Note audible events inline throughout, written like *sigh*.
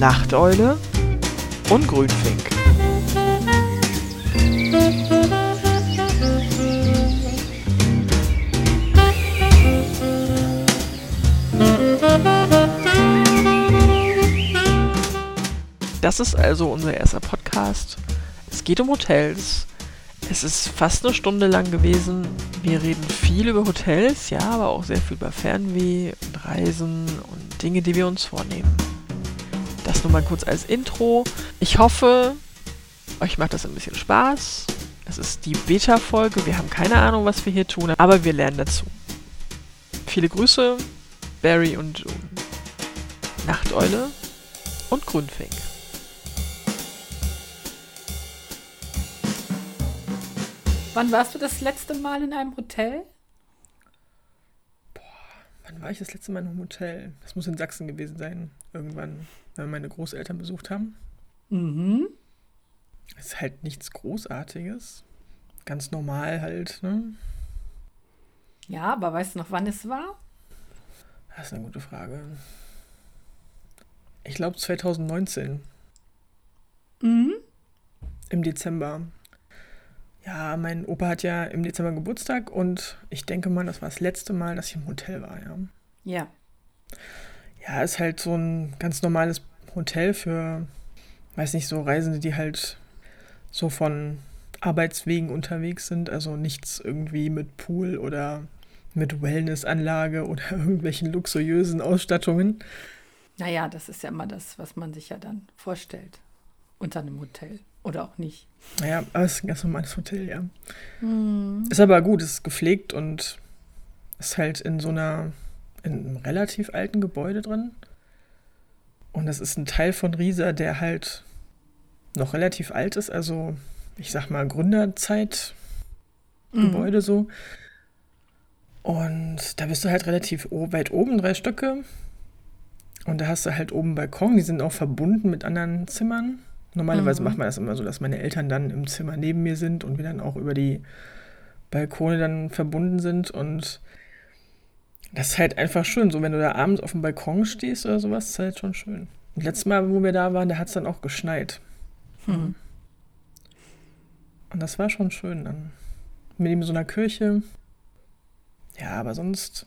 Nachteule und Grünfink. Das ist also unser erster Podcast. Es geht um Hotels. Es ist fast eine Stunde lang gewesen. Wir reden viel über Hotels, ja, aber auch sehr viel über Fernweh und Reisen und Dinge, die wir uns vornehmen. Das nur mal kurz als Intro. Ich hoffe, euch macht das ein bisschen Spaß. Es ist die Beta-Folge. Wir haben keine Ahnung, was wir hier tun, aber wir lernen dazu. Viele Grüße, Barry und Nachteule und Grünfink. Wann warst du das letzte Mal in einem Hotel? Boah, wann war ich das letzte Mal in einem Hotel? Das muss in Sachsen gewesen sein. Irgendwann, wenn wir meine Großeltern besucht haben. Mhm. Ist halt nichts Großartiges. Ganz normal halt, ne? Ja, aber weißt du noch, wann es war? Das ist eine gute Frage. Ich glaube 2019. Mhm. Im Dezember. Ja, mein Opa hat ja im Dezember Geburtstag und ich denke mal, das war das letzte Mal, dass ich im Hotel war, ja. Ja. Ja, ist halt so ein ganz normales Hotel für, weiß nicht, so Reisende, die halt so von Arbeitswegen unterwegs sind. Also nichts irgendwie mit Pool oder mit Wellnessanlage *laughs* oder irgendwelchen luxuriösen Ausstattungen. Naja, das ist ja immer das, was man sich ja dann vorstellt unter einem Hotel. Oder auch nicht. Naja, aber es ist ein ganz normales Hotel, ja. Mhm. Ist aber gut, ist gepflegt und ist halt in so einer, in einem relativ alten Gebäude drin. Und das ist ein Teil von Riesa, der halt noch relativ alt ist, also ich sag mal Gründerzeit Gebäude Mhm. so. Und da bist du halt relativ weit oben, drei Stöcke. Und da hast du halt oben Balkon, die sind auch verbunden mit anderen Zimmern. Normalerweise Mhm. macht man das immer so, dass meine Eltern dann im Zimmer neben mir sind und wir dann auch über die Balkone dann verbunden sind. Und das ist halt einfach schön. So, wenn du da abends auf dem Balkon stehst oder sowas, ist halt schon schön. Und letztes Mal, wo wir da waren, da hat es dann auch geschneit. Hm. Und das war schon schön dann. Mit ihm so einer Kirche. Ja, aber sonst,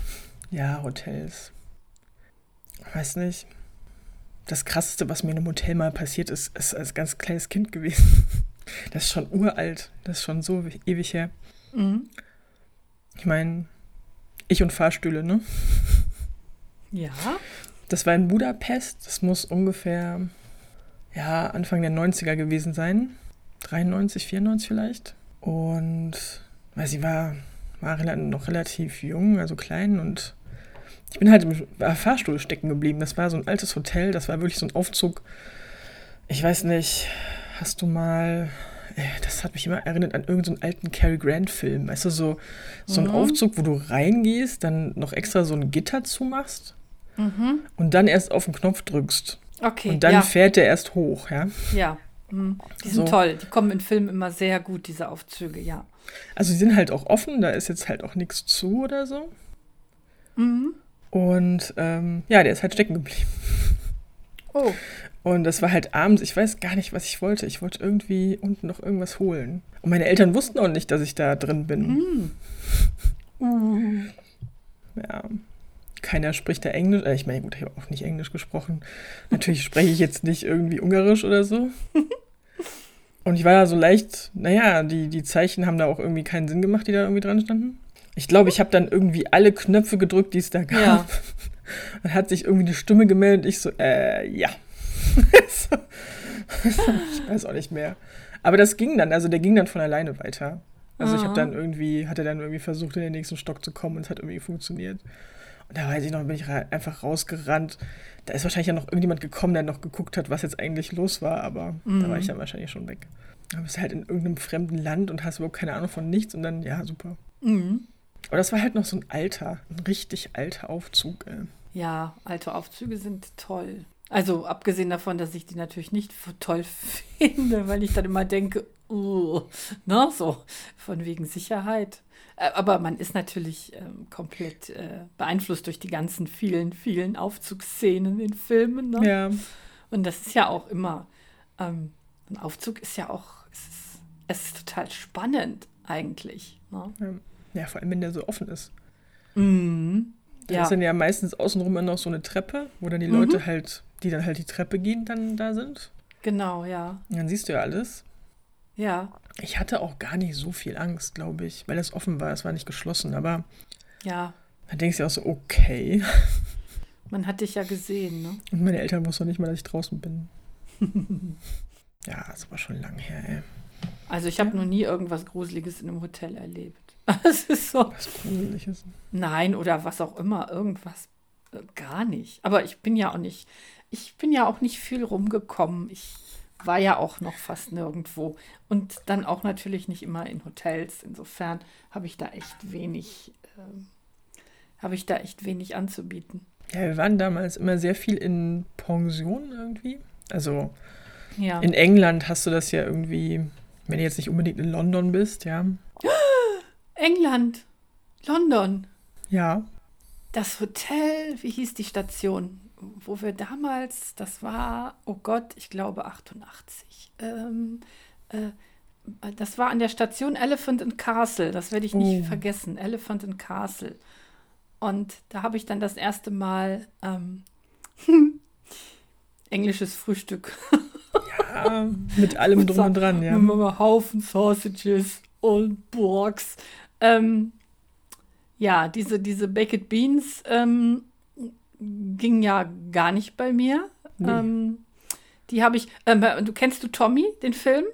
*laughs* ja, Hotels. Weiß nicht. Das krasseste, was mir in einem Hotel mal passiert ist, ist als ganz kleines Kind gewesen. *laughs* Das ist schon uralt. Das ist schon so ewig her. Mhm. Ich meine, ich und Fahrstühle, ne? Ja. Das war in Budapest. Das muss ungefähr, ja, Anfang der 90er gewesen sein. 93, 94 vielleicht. Und, weil sie war, war noch relativ jung, also klein und ich bin halt im Fahrstuhl stecken geblieben. Das war so ein altes Hotel, das war wirklich so ein Aufzug. Ich weiß nicht, hast du mal. Das hat mich immer erinnert an irgendeinen so alten Cary Grant-Film. Weißt du, so, so ein Mhm. Aufzug, wo du reingehst, dann noch extra so ein Gitter zumachst Mhm. und dann erst auf den Knopf drückst. Okay. Und dann ja. fährt der erst hoch, ja. ja. Mhm. Die sind So. toll. Die kommen in Filmen immer sehr gut, diese Aufzüge, ja. Also die sind halt auch offen, da ist jetzt halt auch nichts zu oder so. Mhm. Und ähm, ja, der ist halt stecken geblieben. Oh. Und das war halt abends, ich weiß gar nicht, was ich wollte. Ich wollte irgendwie unten noch irgendwas holen. Und meine Eltern wussten auch nicht, dass ich da drin bin. Uh. Ja. Keiner spricht da Englisch. Äh, ich meine, gut, ich habe auch nicht Englisch gesprochen. Natürlich spreche ich jetzt nicht irgendwie Ungarisch oder so. *laughs* Und ich war da so leicht, naja, die, die Zeichen haben da auch irgendwie keinen Sinn gemacht, die da irgendwie dran standen. Ich glaube, ich habe dann irgendwie alle Knöpfe gedrückt, die es da gab. Ja. *laughs* Dann hat sich irgendwie eine Stimme gemeldet. Ich so, äh, ja. *laughs* ich weiß auch nicht mehr. Aber das ging dann, also der ging dann von alleine weiter. Also ich habe Ah. dann irgendwie, hatte dann irgendwie versucht, in den nächsten Stock zu kommen und es hat irgendwie funktioniert. Und da weiß ich noch, bin ich ra einfach rausgerannt. Da ist wahrscheinlich ja noch irgendjemand gekommen, der noch geguckt hat, was jetzt eigentlich los war, aber da war ich dann wahrscheinlich schon weg. Da bist du halt in irgendeinem fremden Land und hast überhaupt keine Ahnung von nichts und dann, ja, super. Mhm. Aber das war halt noch so ein alter, ein richtig alter Aufzug. Ey. Ja, alte Aufzüge sind toll. Also abgesehen davon, dass ich die natürlich nicht toll *laughs* finde, weil ich dann immer denke, uh, ne, so von wegen Sicherheit. Aber man ist natürlich ähm, komplett äh, beeinflusst durch die ganzen vielen, vielen Aufzugsszenen in Filmen. Ne? Ja, Und das ist ja auch immer, ähm, ein Aufzug ist ja auch, es ist, es ist total spannend eigentlich. Ne? Ja, vor allem, wenn der so offen ist. Mhm. Da Ja. ist dann ja meistens außenrum immer noch so eine Treppe, wo dann die Mhm. Leute halt, die dann halt die Treppe gehen, dann da sind. Genau, ja. Und dann siehst du ja alles. Ja, Ich hatte auch gar nicht so viel Angst, glaube ich, weil es offen war, es war nicht geschlossen. Aber ja. dann denkst du ja auch so, okay. *laughs* Man hat dich ja gesehen, ne? Und meine Eltern wussten nicht mal, dass ich draußen bin. *laughs* ja, das war schon lang her, ey. Also ich habe noch nie irgendwas Gruseliges in einem Hotel erlebt. *laughs* Es ist so. Was Gruseliges. Nein, oder was auch immer, irgendwas. äh, Gar nicht. Aber ich bin ja auch nicht, ich bin ja auch nicht viel rumgekommen. Ich war ja auch noch fast nirgendwo. Und dann auch natürlich nicht immer in Hotels. Insofern habe ich da echt wenig, ähm, habe ich da echt wenig anzubieten. Ja, wir waren damals immer sehr viel in Pensionen irgendwie. Also Ja. in England hast du das ja irgendwie, wenn du jetzt nicht unbedingt in London bist, ja. *gasps* England, London. Ja, Das Hotel, wie hieß die Station, wo wir damals, das war, oh Gott, ich glaube 88. Ähm, äh, das war an der Station Elephant and Castle, das werde ich nicht Oh. vergessen, Elephant and Castle. Und da habe ich dann das erste Mal ähm, *laughs* englisches Frühstück. ja mit allem *laughs* drum und dran, ja. Mit einem Haufen Sausages und Borgs. Ähm, ja, diese, diese Baked Beans ähm, ging ja gar nicht bei mir. Nee. Ähm, die habe ich. Ähm, du kennst du Tommy, den Film?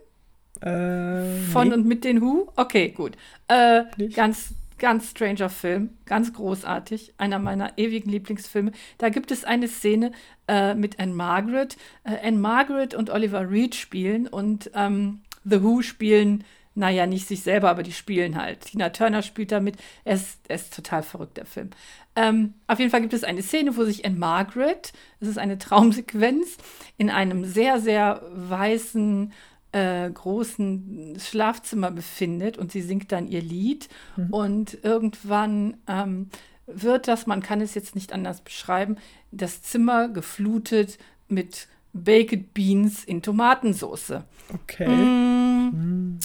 Äh, Von nee. und mit den Who? Okay, gut. Äh, ganz, ganz stranger Film, ganz großartig, einer meiner ewigen Lieblingsfilme. Da gibt es eine Szene äh, mit Anne Margaret. Äh, Anne Margaret und Oliver Reed spielen und ähm, The Who spielen, naja, nicht sich selber, aber die spielen halt. Tina Turner spielt damit. Er ist, er ist total verrückt, der Film. Ähm, auf jeden Fall gibt es eine Szene, wo sich Anne Margaret, das ist eine Traumsequenz, in einem sehr, sehr weißen, äh, großen Schlafzimmer befindet und sie singt dann ihr Lied. Und irgendwann ähm, wird das, man kann es jetzt nicht anders beschreiben, das Zimmer geflutet mit Baked Beans in Tomatensauce. Okay. Mm,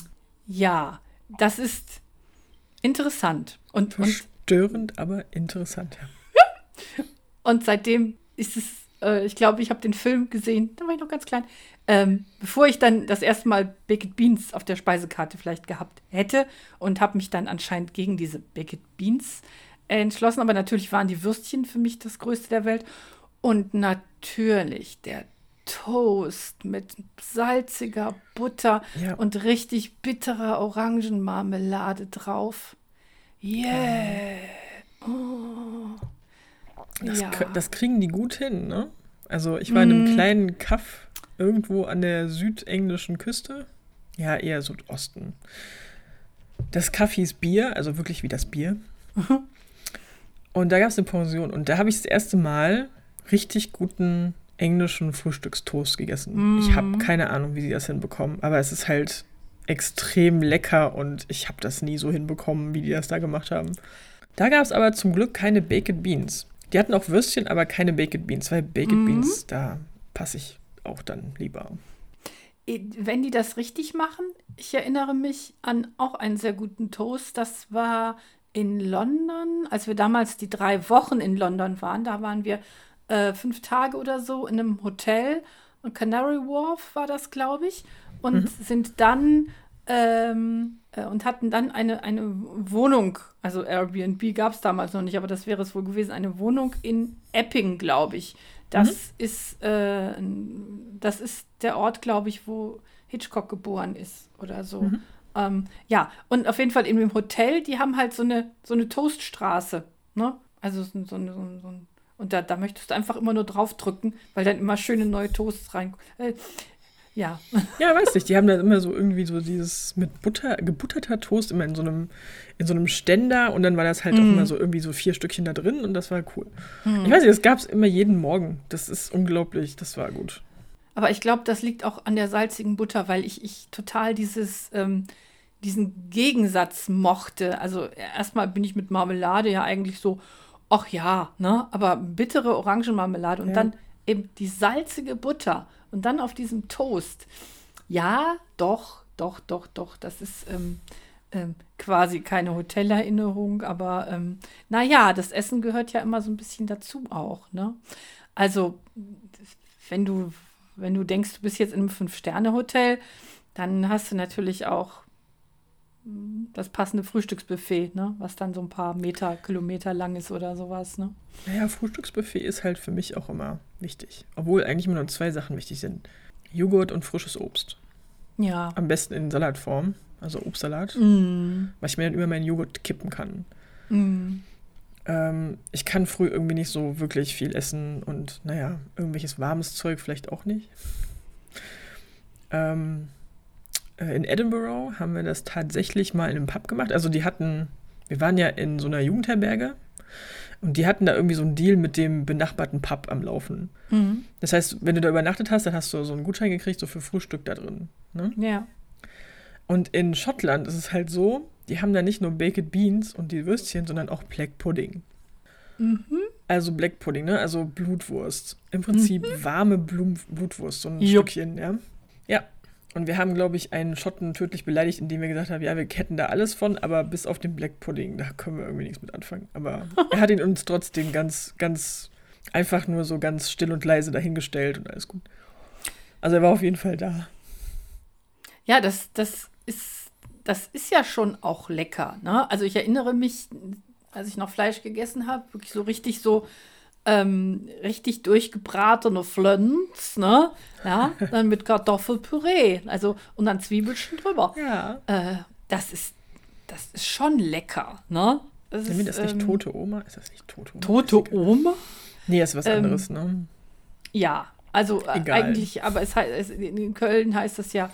ja, das ist interessant. Und, und Verstörend, aber interessant. Und seitdem ist es, äh, ich glaube, ich habe den Film gesehen, da war ich noch ganz klein, ähm, bevor ich dann das erste Mal Baked Beans auf der Speisekarte vielleicht gehabt hätte und habe mich dann anscheinend gegen diese Baked Beans entschlossen. Aber natürlich waren die Würstchen für mich das Größte der Welt. Und natürlich der Toast mit salziger Butter Ja. und richtig bitterer Orangenmarmelade drauf. Yeah. Oh. Das, ja. das kriegen die gut hin, ne? Also ich war in einem Mm. kleinen Kaff irgendwo an der südenglischen Küste. Ja, eher Südosten. Das Kaff hieß Bier, also wirklich wie das Bier. Und da gab es eine Pension. Und da habe ich das erste Mal richtig guten englischen Frühstückstoast gegessen. Ich habe keine Ahnung, wie sie das hinbekommen. Aber es ist halt extrem lecker und ich habe das nie so hinbekommen, wie die das da gemacht haben. Da gab es aber zum Glück keine Baked Beans. Die hatten auch Würstchen, aber keine Baked Beans, weil Baked Mhm. Beans, da passe ich auch dann lieber. Wenn die das richtig machen, ich erinnere mich an auch einen sehr guten Toast. Das war in London, als wir damals die drei Wochen in London waren. Da waren wir äh, fünf Tage oder so in einem Hotel. Und Canary Wharf war das, glaube ich. Und sind dann ähm, äh, und hatten dann eine, eine Wohnung, also Airbnb gab es damals noch nicht, aber das wäre es wohl gewesen, eine Wohnung in Epping, glaube ich. Das ist äh, das ist der Ort, glaube ich, wo Hitchcock geboren ist oder so. Ähm, ja, und auf jeden Fall in dem Hotel, die haben halt so eine, so eine Toaststraße, ne? Also so, so, so, so ein und da, da möchtest du einfach immer nur draufdrücken, weil dann immer schöne neue Toasts rein. Äh, ja. Ja, weiß nicht, die haben dann immer so irgendwie so dieses mit Butter, gebutterter Toast immer in so einem, in so einem Ständer und dann war das halt auch immer so irgendwie so vier Stückchen da drin und das war cool. Ich weiß nicht, das gab es immer jeden Morgen. Das ist unglaublich, das war gut. Aber ich glaube, das liegt auch an der salzigen Butter, weil ich, ich total dieses, ähm, diesen Gegensatz mochte. Also erstmal bin ich mit Marmelade ja eigentlich so, ach ja, ne? Aber bittere Orangenmarmelade und Ja. dann eben die salzige Butter und dann auf diesem Toast. Ja, doch, doch, doch, doch. Das ist ähm, ähm, quasi keine Hotelerinnerung, aber ähm, naja, das Essen gehört ja immer so ein bisschen dazu auch. Ne? Also, wenn du, wenn du denkst, du bist jetzt in einem Fünf-Sterne-Hotel, dann hast du natürlich auch das passende Frühstücksbuffet, ne? was dann so ein paar Meter, Kilometer lang ist oder sowas. Ne? Naja, Frühstücksbuffet ist halt für mich auch immer wichtig. Obwohl eigentlich immer nur zwei Sachen wichtig sind. Joghurt und frisches Obst. Ja. Am besten in Salatform, also Obstsalat, Mm. weil ich mir dann über meinen Joghurt kippen kann. Mm. Ähm, ich kann früh irgendwie nicht so wirklich viel essen und naja, irgendwelches warmes Zeug vielleicht auch nicht. Ähm, äh, in Edinburgh haben wir das tatsächlich mal in einem Pub gemacht. Also die hatten, wir waren ja in so einer Jugendherberge und die hatten da irgendwie so einen Deal mit dem benachbarten Pub am Laufen. Mhm. Das heißt, wenn du da übernachtet hast, dann hast du so einen Gutschein gekriegt, so für Frühstück da drin. Ne? Ja. Und in Schottland ist es halt so, die haben da nicht nur Baked Beans und die Würstchen, sondern auch Black Pudding. Mhm. Also Black Pudding, ne? Also Blutwurst. Im Prinzip warme Blum Blutwurst, so ein Jupp. Stückchen, ja. Ja. Und wir haben, glaube ich, einen Schotten tödlich beleidigt, indem wir gesagt haben, ja, wir hätten da alles von, aber bis auf den Black Pudding, da können wir irgendwie nichts mit anfangen. Aber er hat ihn uns trotzdem ganz, ganz einfach nur so ganz still und leise dahingestellt und alles gut. Also er war auf jeden Fall da. Ja, das, das ist, das ist ja schon auch lecker. Ne? Also ich erinnere mich, als ich noch Fleisch gegessen habe, wirklich so richtig so ähm, richtig durchgebratene Flöns, ne? Ja, dann mit Kartoffelpüree, also und dann Zwiebelchen drüber. Ja. Äh, das ist, das ist schon lecker, ne? Das wir das nicht ähm, tote Oma? Ist das nicht tote Oma? Tote Ist. Oma? Nee, das ist was Ähm, anderes, ne? Ja, also äh, eigentlich, aber es heißt, es, in Köln heißt das ja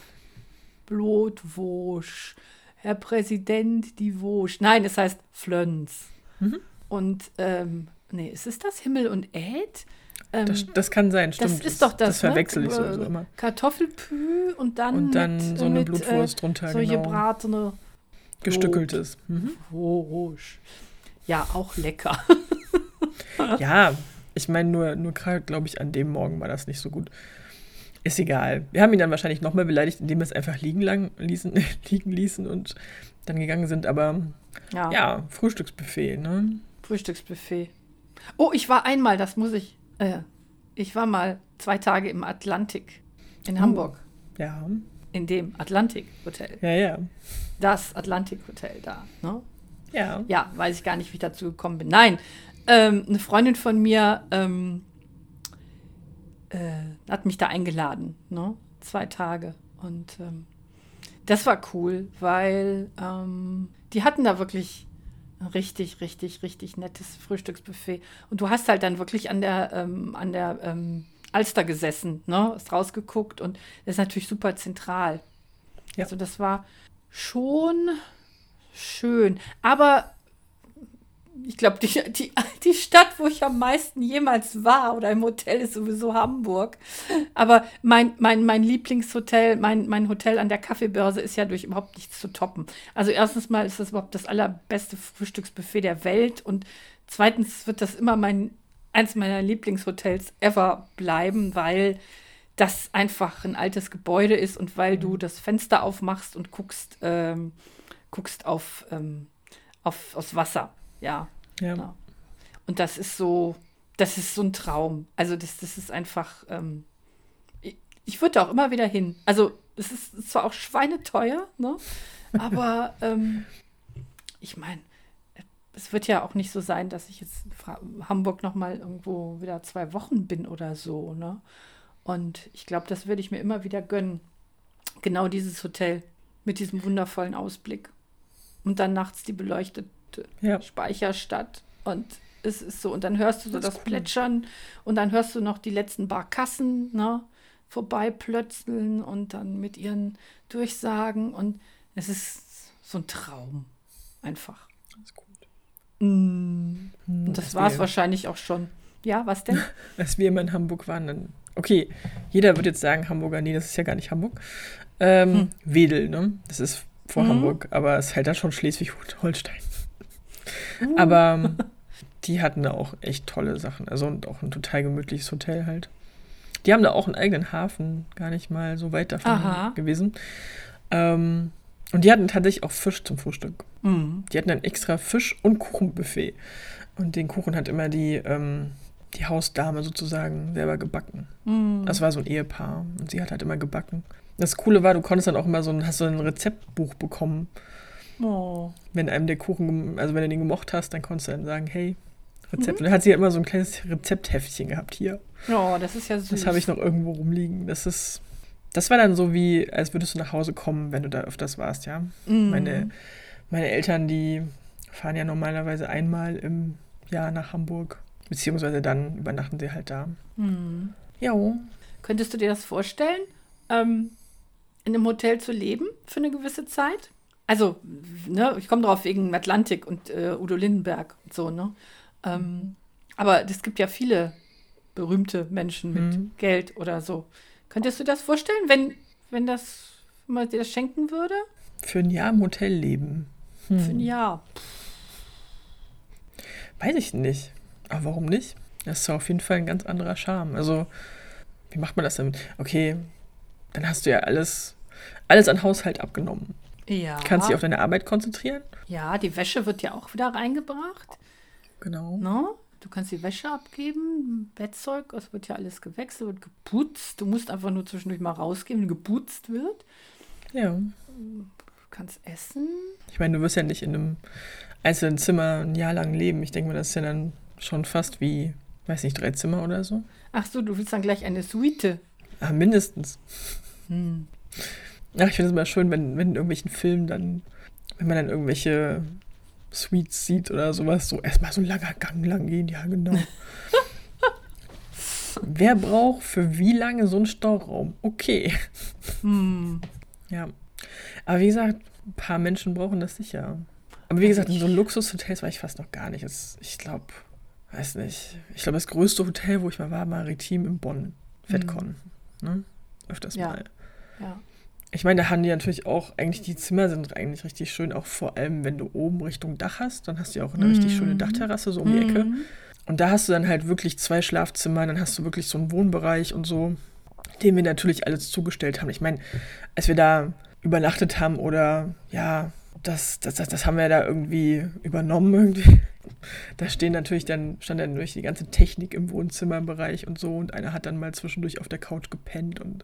Blutwursch. Herr Präsident, die Wursch. Nein, es heißt Flöns. Mhm. Und, ähm, nee, ist es das Himmel und Äd? Ähm, Das, das kann sein, stimmt. das ist doch das. Das verwechsel ich ne? sowieso immer. Kartoffelpü und dann, Und dann mit, so eine mit, Blutwurst drunter, Äh, so genau. gebratene Gestückeltes. Mhm. Ja, auch lecker. *laughs* Ja, ich meine, nur, nur gerade, glaube ich, an dem Morgen war das nicht so gut. Ist egal. Wir haben ihn dann wahrscheinlich nochmal beleidigt, indem wir es einfach liegen, lang, ließen, *laughs* liegen ließen und dann gegangen sind. Aber Ja, ja, Frühstücksbuffet, ne? Frühstücksbuffet. Oh, ich war einmal, das muss ich. Äh, ich war mal zwei Tage im Atlantik in Oh. Hamburg. Ja, In dem Atlantik Hotel. ja, ja. Das Atlantik Hotel da. Ne? Ja, Ja, weiß ich gar nicht, wie ich dazu gekommen bin. Nein, ähm, eine Freundin von mir ähm, äh, hat mich da eingeladen. Ne? Zwei Tage. Und ähm, das war cool, weil ähm, die hatten da wirklich richtig, richtig, richtig nettes Frühstücksbuffet. Und du hast halt dann wirklich an der, ähm, an der ähm, Alster gesessen, ne? Hast rausgeguckt und das ist natürlich super zentral. Ja. Also das war schon schön. Aber ich glaube, die, die, die Stadt, wo ich am meisten jemals war oder im Hotel, ist sowieso Hamburg. Aber mein, mein, mein Lieblingshotel, mein, mein Hotel an der Kaffeebörse ist ja durch überhaupt nichts zu toppen. Also erstens mal ist das überhaupt das allerbeste Frühstücksbuffet der Welt und zweitens wird das immer mein eins meiner Lieblingshotels ever bleiben, weil das einfach ein altes Gebäude ist und weil du das Fenster aufmachst und guckst, ähm, guckst auf, ähm, auf, aufs Wasser. Ja. ja. Ja. Und das ist so, das ist so ein Traum. Also das, das ist einfach, ähm, ich, ich würde da auch immer wieder hin. Also es ist zwar auch schweineteuer, ne? aber *laughs* ähm, ich meine, es wird ja auch nicht so sein, dass ich jetzt in Hamburg noch mal irgendwo wieder zwei Wochen bin oder so, ne? Und ich glaube, das würde ich mir immer wieder gönnen. Genau dieses Hotel mit diesem wundervollen Ausblick. Und dann nachts die beleuchtete ja. Speicherstadt. Und es ist so, und dann hörst du so Das das. Plätschern und dann hörst du noch die letzten Barkassen, ne? Vorbeiplötzeln und dann mit ihren Durchsagen. Und es ist so ein Traum. Einfach. Das ist gut. Mm. Hm, Und das war es wahrscheinlich auch schon. Ja, was denn? *laughs* Als wir immer in Hamburg waren, dann. Okay, jeder wird jetzt sagen, Hamburger, nee, das ist ja gar nicht Hamburg. Ähm, Hm. Wedel, ne? Das ist vor Mhm. Hamburg, aber es ist halt da schon Schleswig-Holstein. Uh. Aber ähm, die hatten da auch echt tolle Sachen. Also und auch ein total gemütliches Hotel halt. Die haben da auch einen eigenen Hafen, gar nicht mal so weit davon Aha. gewesen. Ähm, und die hatten tatsächlich auch Fisch zum Frühstück. Mhm. Die hatten ein extra Fisch- und Kuchenbuffet. Und den Kuchen hat immer die, ähm, die Hausdame sozusagen selber gebacken. Mhm. Das war so ein Ehepaar und sie hat halt immer gebacken. Das Coole war, du konntest dann auch immer so ein, hast so ein Rezeptbuch bekommen. Oh. Wenn einem der Kuchen, also wenn du den gemocht hast, dann konntest du dann sagen, hey, Rezept. Und dann hat sie ja immer so ein kleines Rezeptheftchen gehabt hier. oh, das ist ja süß. Das habe ich noch irgendwo rumliegen. Das ist, das war dann so wie, als würdest du nach Hause kommen, wenn du da öfters warst, ja. Mhm. Meine, meine Eltern, die fahren ja normalerweise einmal im Jahr nach Hamburg. Beziehungsweise dann übernachten sie halt da. Mhm. Jo. Könntest du dir das vorstellen, ähm, in einem Hotel zu leben für eine gewisse Zeit? Also, ne, ich komme drauf wegen Atlantik und äh, Udo Lindenberg und so, ne? Ähm, aber es gibt ja viele berühmte Menschen mit Mhm. Geld oder so. Könntest du das vorstellen, wenn, wenn das wenn man dir das schenken würde? Für ein Jahr im Hotel leben. Hm. Für ein Jahr. Weiß ich nicht. Aber warum nicht? Das ist auf jeden Fall ein ganz anderer Charme. Also, wie macht man das denn? Okay, dann hast du ja alles, alles an Haushalt abgenommen. Ja. Kannst dich auf deine Arbeit konzentrieren. ja, die Wäsche wird ja auch wieder reingebracht. Genau. Ne? Du kannst die Wäsche abgeben, Bettzeug, es wird ja alles gewechselt, wird geputzt. Du musst einfach nur zwischendurch mal rausgehen, wenn geputzt wird. Ja. Du kannst essen. Ich meine, du wirst ja nicht in einem einzelnen Zimmer ein Jahr lang leben. Ich denke mal, das ist ja dann schon fast wie, weiß nicht, drei Zimmer oder so. Ach so, du willst dann gleich eine Suite. Ah, mindestens. Hm. Ja, ich finde es immer schön, wenn, wenn in irgendwelchen Filmen dann, wenn man dann irgendwelche Suites sieht oder sowas, so erstmal so ein langer Gang lang gehen, ja genau. *laughs* Wer braucht für wie lange so einen Stauraum? Okay. Hm. Ja. Aber wie gesagt, ein paar Menschen brauchen das sicher. Aber wie gesagt, in so Luxushotels war ich fast noch gar nicht. Es, ich glaube, weiß nicht. Ich glaube, das größte Hotel, wo ich mal war, Maritim in Bonn. Fettcon. Ne? Öfters Ja. mal. Ja. Ich meine, da haben die natürlich auch, eigentlich die Zimmer sind eigentlich richtig schön, auch vor allem, wenn du oben Richtung Dach hast, dann hast du ja auch eine richtig schöne Dachterrasse so um die Ecke. Mhm. Und da hast du dann halt wirklich zwei Schlafzimmer, dann hast du wirklich so einen Wohnbereich und so, den wir natürlich alles zugestellt haben. Ich meine, als wir da übernachtet haben oder ja, das, das, das, das haben wir da irgendwie übernommen irgendwie. Da stehen natürlich dann, stand dann durch die ganze Technik im Wohnzimmerbereich und so und einer hat dann mal zwischendurch auf der Couch gepennt und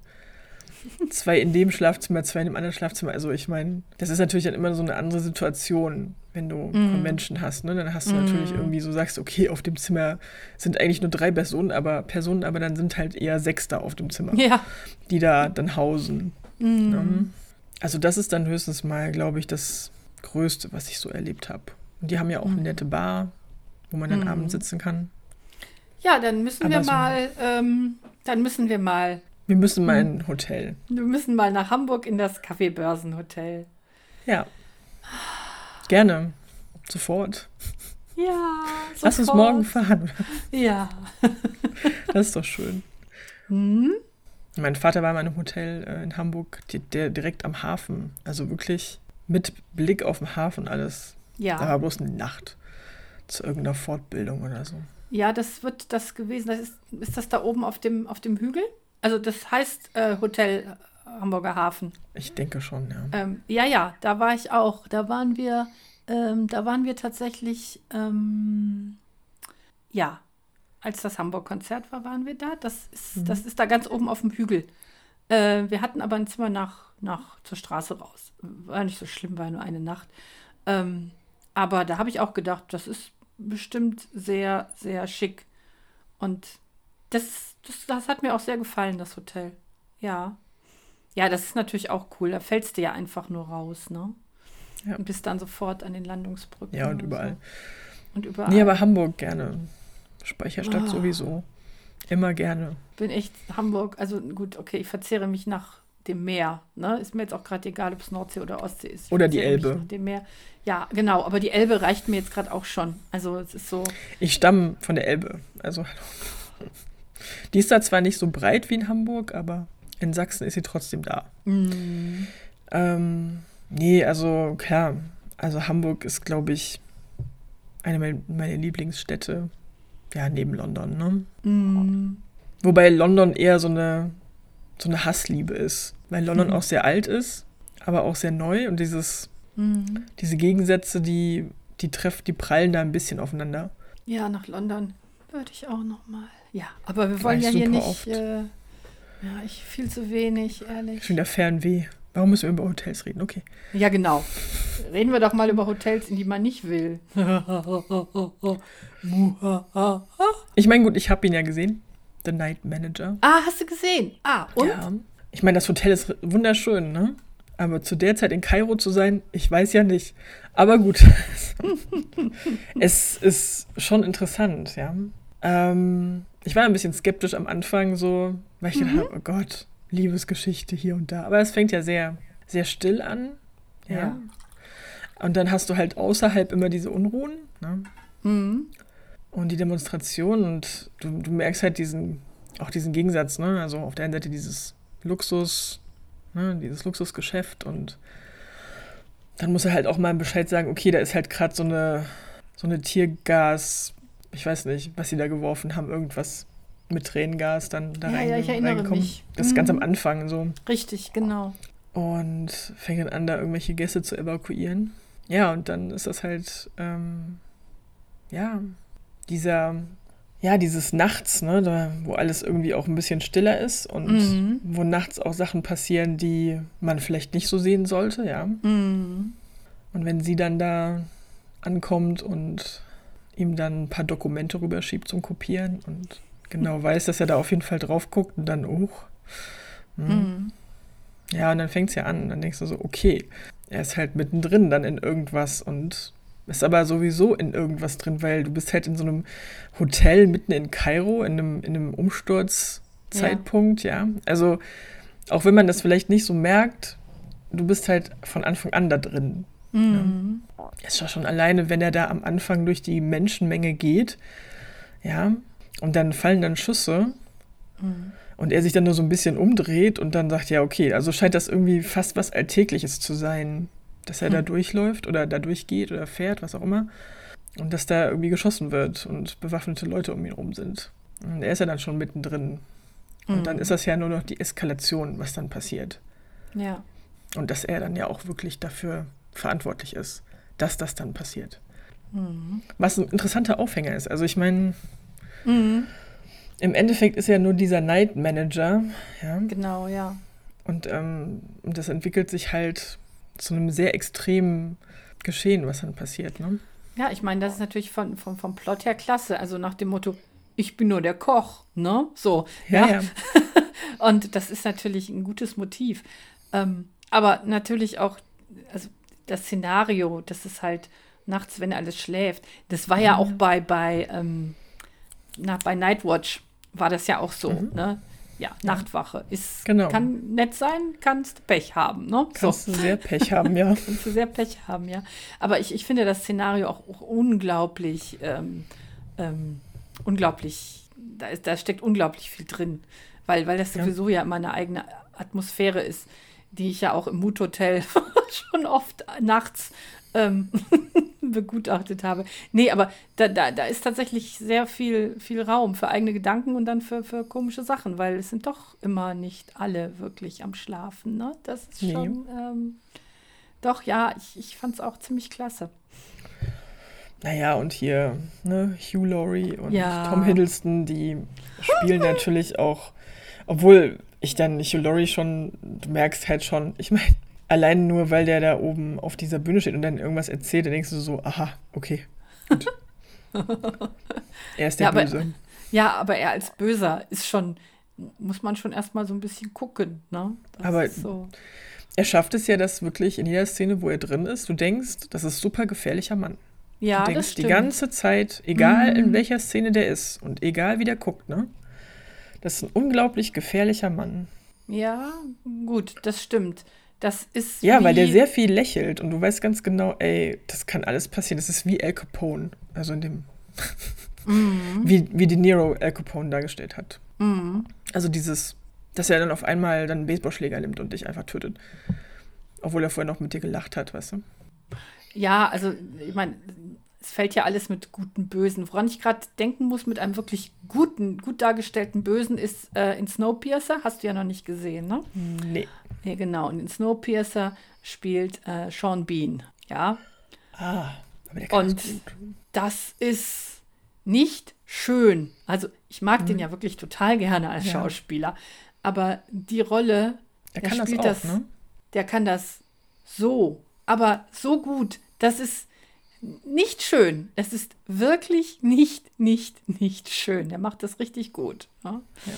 zwei in dem Schlafzimmer, zwei in dem anderen Schlafzimmer. Also ich meine, das ist natürlich dann immer so eine andere Situation, wenn du Convention hast. Ne? Dann hast du natürlich irgendwie so, sagst, okay, auf dem Zimmer sind eigentlich nur drei Personen, aber Personen, aber dann sind halt eher sechs da auf dem Zimmer, Ja. die da dann hausen. Mhm. Ne? Also das ist dann höchstens mal, glaube ich, das Größte, was ich so erlebt habe. Und die haben ja auch eine nette Bar, wo man dann Mhm. abends sitzen kann. Ja, dann müssen Aber wir so- mal, ähm, dann müssen wir mal, Wir müssen mal in ein Hotel. wir müssen mal nach Hamburg in das Kaffeebörsenhotel. Ja. Gerne. Sofort. Ja, Lass uns sofort. morgen fahren. Ja. *laughs* Das ist doch schön. Hm? Mein Vater war mal in einem Hotel äh, in Hamburg, der direkt am Hafen. Also wirklich mit Blick auf den Hafen alles. Da Ja. war bloß eine Nacht zu irgendeiner Fortbildung oder so. Ja, das wird das gewesen. Das ist, ist das da oben auf dem, auf dem Hügel? Also das heißt äh, Hotel Hamburger Hafen. Ich denke schon, ja. Ähm, ja, ja, da war ich auch. Da waren wir, ähm, da waren wir tatsächlich, ähm, ja, als das Hamburg-Konzert war, waren wir da. Das ist, das ist da ganz oben auf dem Hügel. Äh, wir hatten aber ein Zimmer nach, nach zur Straße raus. War nicht so schlimm, war nur eine Nacht. Ähm, aber da habe ich auch gedacht, das ist bestimmt sehr, sehr schick. Und das, das, das hat mir auch sehr gefallen, das Hotel. Ja. Ja, das ist natürlich auch cool. Da fällst du ja einfach nur raus, ne? Ja. Und bist dann sofort an den Landungsbrücken. Ja, und überall. So. Und überall. Nee, aber Hamburg gerne. Speicherstadt Ah. sowieso. Immer gerne. bin echt Hamburg. Also gut, okay, ich verzehre mich nach dem Meer. Ne? Ist mir jetzt auch gerade egal, ob es Nordsee oder Ostsee ist. Ich Oder die Elbe. Dem Meer. Ja, genau. Aber die Elbe reicht mir jetzt gerade auch schon. Also es ist so. Ich stamme von der Elbe. Also, die ist da zwar nicht so breit wie in Hamburg, aber in Sachsen ist sie trotzdem da. Mm, Ähm, nee, also klar. Also Hamburg ist, glaube ich, eine mein- meiner Lieblingsstädte. Ja, neben London, ne? mm, Wobei London eher so eine, so eine Hassliebe ist. Weil London Mhm. auch sehr alt ist, aber auch sehr neu. Und dieses, Mhm. diese Gegensätze, die, die treffen, die prallen da ein bisschen aufeinander. Ja, nach London würde ich auch noch mal. Ja, aber wir wollen ja hier nicht. Äh, ja, ich viel zu wenig, ehrlich. Schon wieder Fernweh. Warum müssen wir über Hotels reden? Okay. Ja, genau. Reden wir doch mal über Hotels, in die man nicht will. *laughs* Ich meine, gut, ich habe ihn ja gesehen. The Night Manager. ah, hast du gesehen? Ah, und? Ja. Ich meine, das Hotel ist wunderschön, ne? Aber zu der Zeit in Kairo zu sein, ich weiß ja nicht. Aber gut. *laughs* es ist schon interessant, ja. Ähm, ich war ein bisschen skeptisch am Anfang, so, weil ich gedacht habe, oh Gott, Liebesgeschichte hier und da. Aber es fängt ja sehr, sehr still an. Ja. Ja. Und dann hast du halt außerhalb immer diese Unruhen, ne? Mhm. Und die Demonstration und du, du merkst halt diesen, auch diesen Gegensatz, ne? Also auf der einen Seite dieses Luxus, ne? dieses Luxusgeschäft und dann muss er halt auch mal Bescheid sagen, okay, da ist halt gerade so eine, so eine Tiergas, ich weiß nicht, was sie da geworfen haben, irgendwas mit Tränengas dann da Ja, rein, ja, ich erinnere reingekommen. mich. Das ist ganz am Mhm. Anfang so. Richtig, genau. Und fängt dann an, da irgendwelche Gäste zu evakuieren. Ja, und dann ist das halt, ähm, ja, dieser, ja, dieses Nachts, ne, da, wo alles irgendwie auch ein bisschen stiller ist und Mhm. wo nachts auch Sachen passieren, die man vielleicht nicht so sehen sollte, ja. Mhm. Und wenn sie dann da ankommt und ihm dann ein paar Dokumente rüberschiebt zum Kopieren und genau weiß, dass er da auf jeden Fall drauf guckt und dann, oh. hm. Mhm. Ja, und dann fängt es ja an. Dann denkst du so, okay, er ist halt mittendrin dann in irgendwas und ist aber sowieso in irgendwas drin, weil du bist halt in so einem Hotel mitten in Kairo, in einem, in einem Umsturzzeitpunkt, ja. Also, auch wenn man das vielleicht nicht so merkt, du bist halt von Anfang an da drin. Mhm. Es ist ja schon alleine, wenn er da am Anfang durch die Menschenmenge geht, ja, und dann fallen dann Schüsse Mhm. und er sich dann nur so ein bisschen umdreht und dann sagt, ja, okay, also scheint das irgendwie fast was Alltägliches zu sein, dass er da Hm. durchläuft oder da durchgeht oder fährt, was auch immer. Und dass da irgendwie geschossen wird und bewaffnete Leute um ihn rum sind. Und er ist ja dann schon mittendrin. Und dann Mhm. ist das ja nur noch die Eskalation, was dann passiert. Ja. Und dass er dann ja auch wirklich dafür verantwortlich ist, dass das dann passiert. Mhm. Was ein interessanter Aufhänger ist. Also ich meine, Mhm. im Endeffekt ist er nur dieser Night Manager, ja. Genau, ja. Und, ähm, das entwickelt sich halt zu einem sehr extremen Geschehen, was dann passiert. Ne? Ja, ich meine, das ist natürlich von, vom, vom Plot her klasse. Also nach dem Motto, ich bin nur der Koch, ne? So. Ja, ja. *laughs* Und das ist natürlich ein gutes Motiv. Ähm, aber natürlich auch, also das Szenario, das ist halt nachts, wenn alles schläft. Das war ja auch bei, bei, ähm, na, bei Nightwatch war das ja auch so, ne? Ja, Nachtwache. Ist, Genau. Kann nett sein, kannst Pech haben, ne? Kannst du sehr Pech haben, ja. *laughs* Kannst du sehr Pech haben, ja. Aber ich, ich finde das Szenario auch, auch unglaublich, ähm, ähm, unglaublich, da, ist, da steckt unglaublich viel drin. Weil, weil das Ja. sowieso ja immer eine eigene Atmosphäre ist, die ich ja auch im Muthotel *laughs* schon oft nachts ähm, *laughs* begutachtet habe. Nee, aber da, da, da ist tatsächlich sehr viel, viel Raum für eigene Gedanken und dann für, für komische Sachen, weil es sind doch immer nicht alle wirklich am Schlafen. Ne? Das ist Nee. schon. Ähm, doch, ja, ich, ich fand es auch ziemlich klasse. Naja, und hier ne, Hugh Laurie und Ja. Tom Hiddleston, die spielen natürlich auch, obwohl ich dann Hugh schon, du merkst halt schon, ich meine, allein nur, weil der da oben auf dieser Bühne steht und dann irgendwas erzählt, dann denkst du so, aha, okay, *laughs* er ist der Ja, aber- Böse. Ja, aber er als Böser ist schon, muss man schon erstmal so ein bisschen gucken. Ne? Das Aber- so. Er schafft es ja, dass wirklich in jeder Szene, wo er drin ist, du denkst, das ist super gefährlicher Mann. Ja, du das denkst die stimmt. ganze Zeit, egal Mhm. in welcher Szene der ist und egal wie der guckt, ne? Das ist ein unglaublich gefährlicher Mann. Ja, gut, das stimmt. Das ist Ja, weil der sehr viel lächelt und du weißt ganz genau, ey, das kann alles passieren. Das ist wie Al Capone, also in dem, *laughs* Mhm. wie, wie De Niro Al Capone dargestellt hat. Mhm. Also dieses, dass er dann auf einmal dann einen Baseballschläger nimmt und dich einfach tötet. Obwohl er vorher noch mit dir gelacht hat, weißt du? Ja, also ich meine, es fällt ja alles mit guten Bösen. Woran ich gerade denken muss, mit einem wirklich guten, gut dargestellten Bösen, ist äh, in Snowpiercer, hast du ja noch nicht gesehen, ne? Nee. Ja, genau. Und in Snowpiercer spielt äh, Sean Bean, ja. Ah, aber der kann Und das ist nicht schön. Also ich mag den ja wirklich total gerne als Mhm. Ja. Schauspieler. Aber die Rolle, Der der kann das spielt auch, das, ne? der kann das so, aber so gut. Das ist nicht schön. Es ist wirklich nicht, nicht, nicht schön. Der macht das richtig gut. Ja? Ja.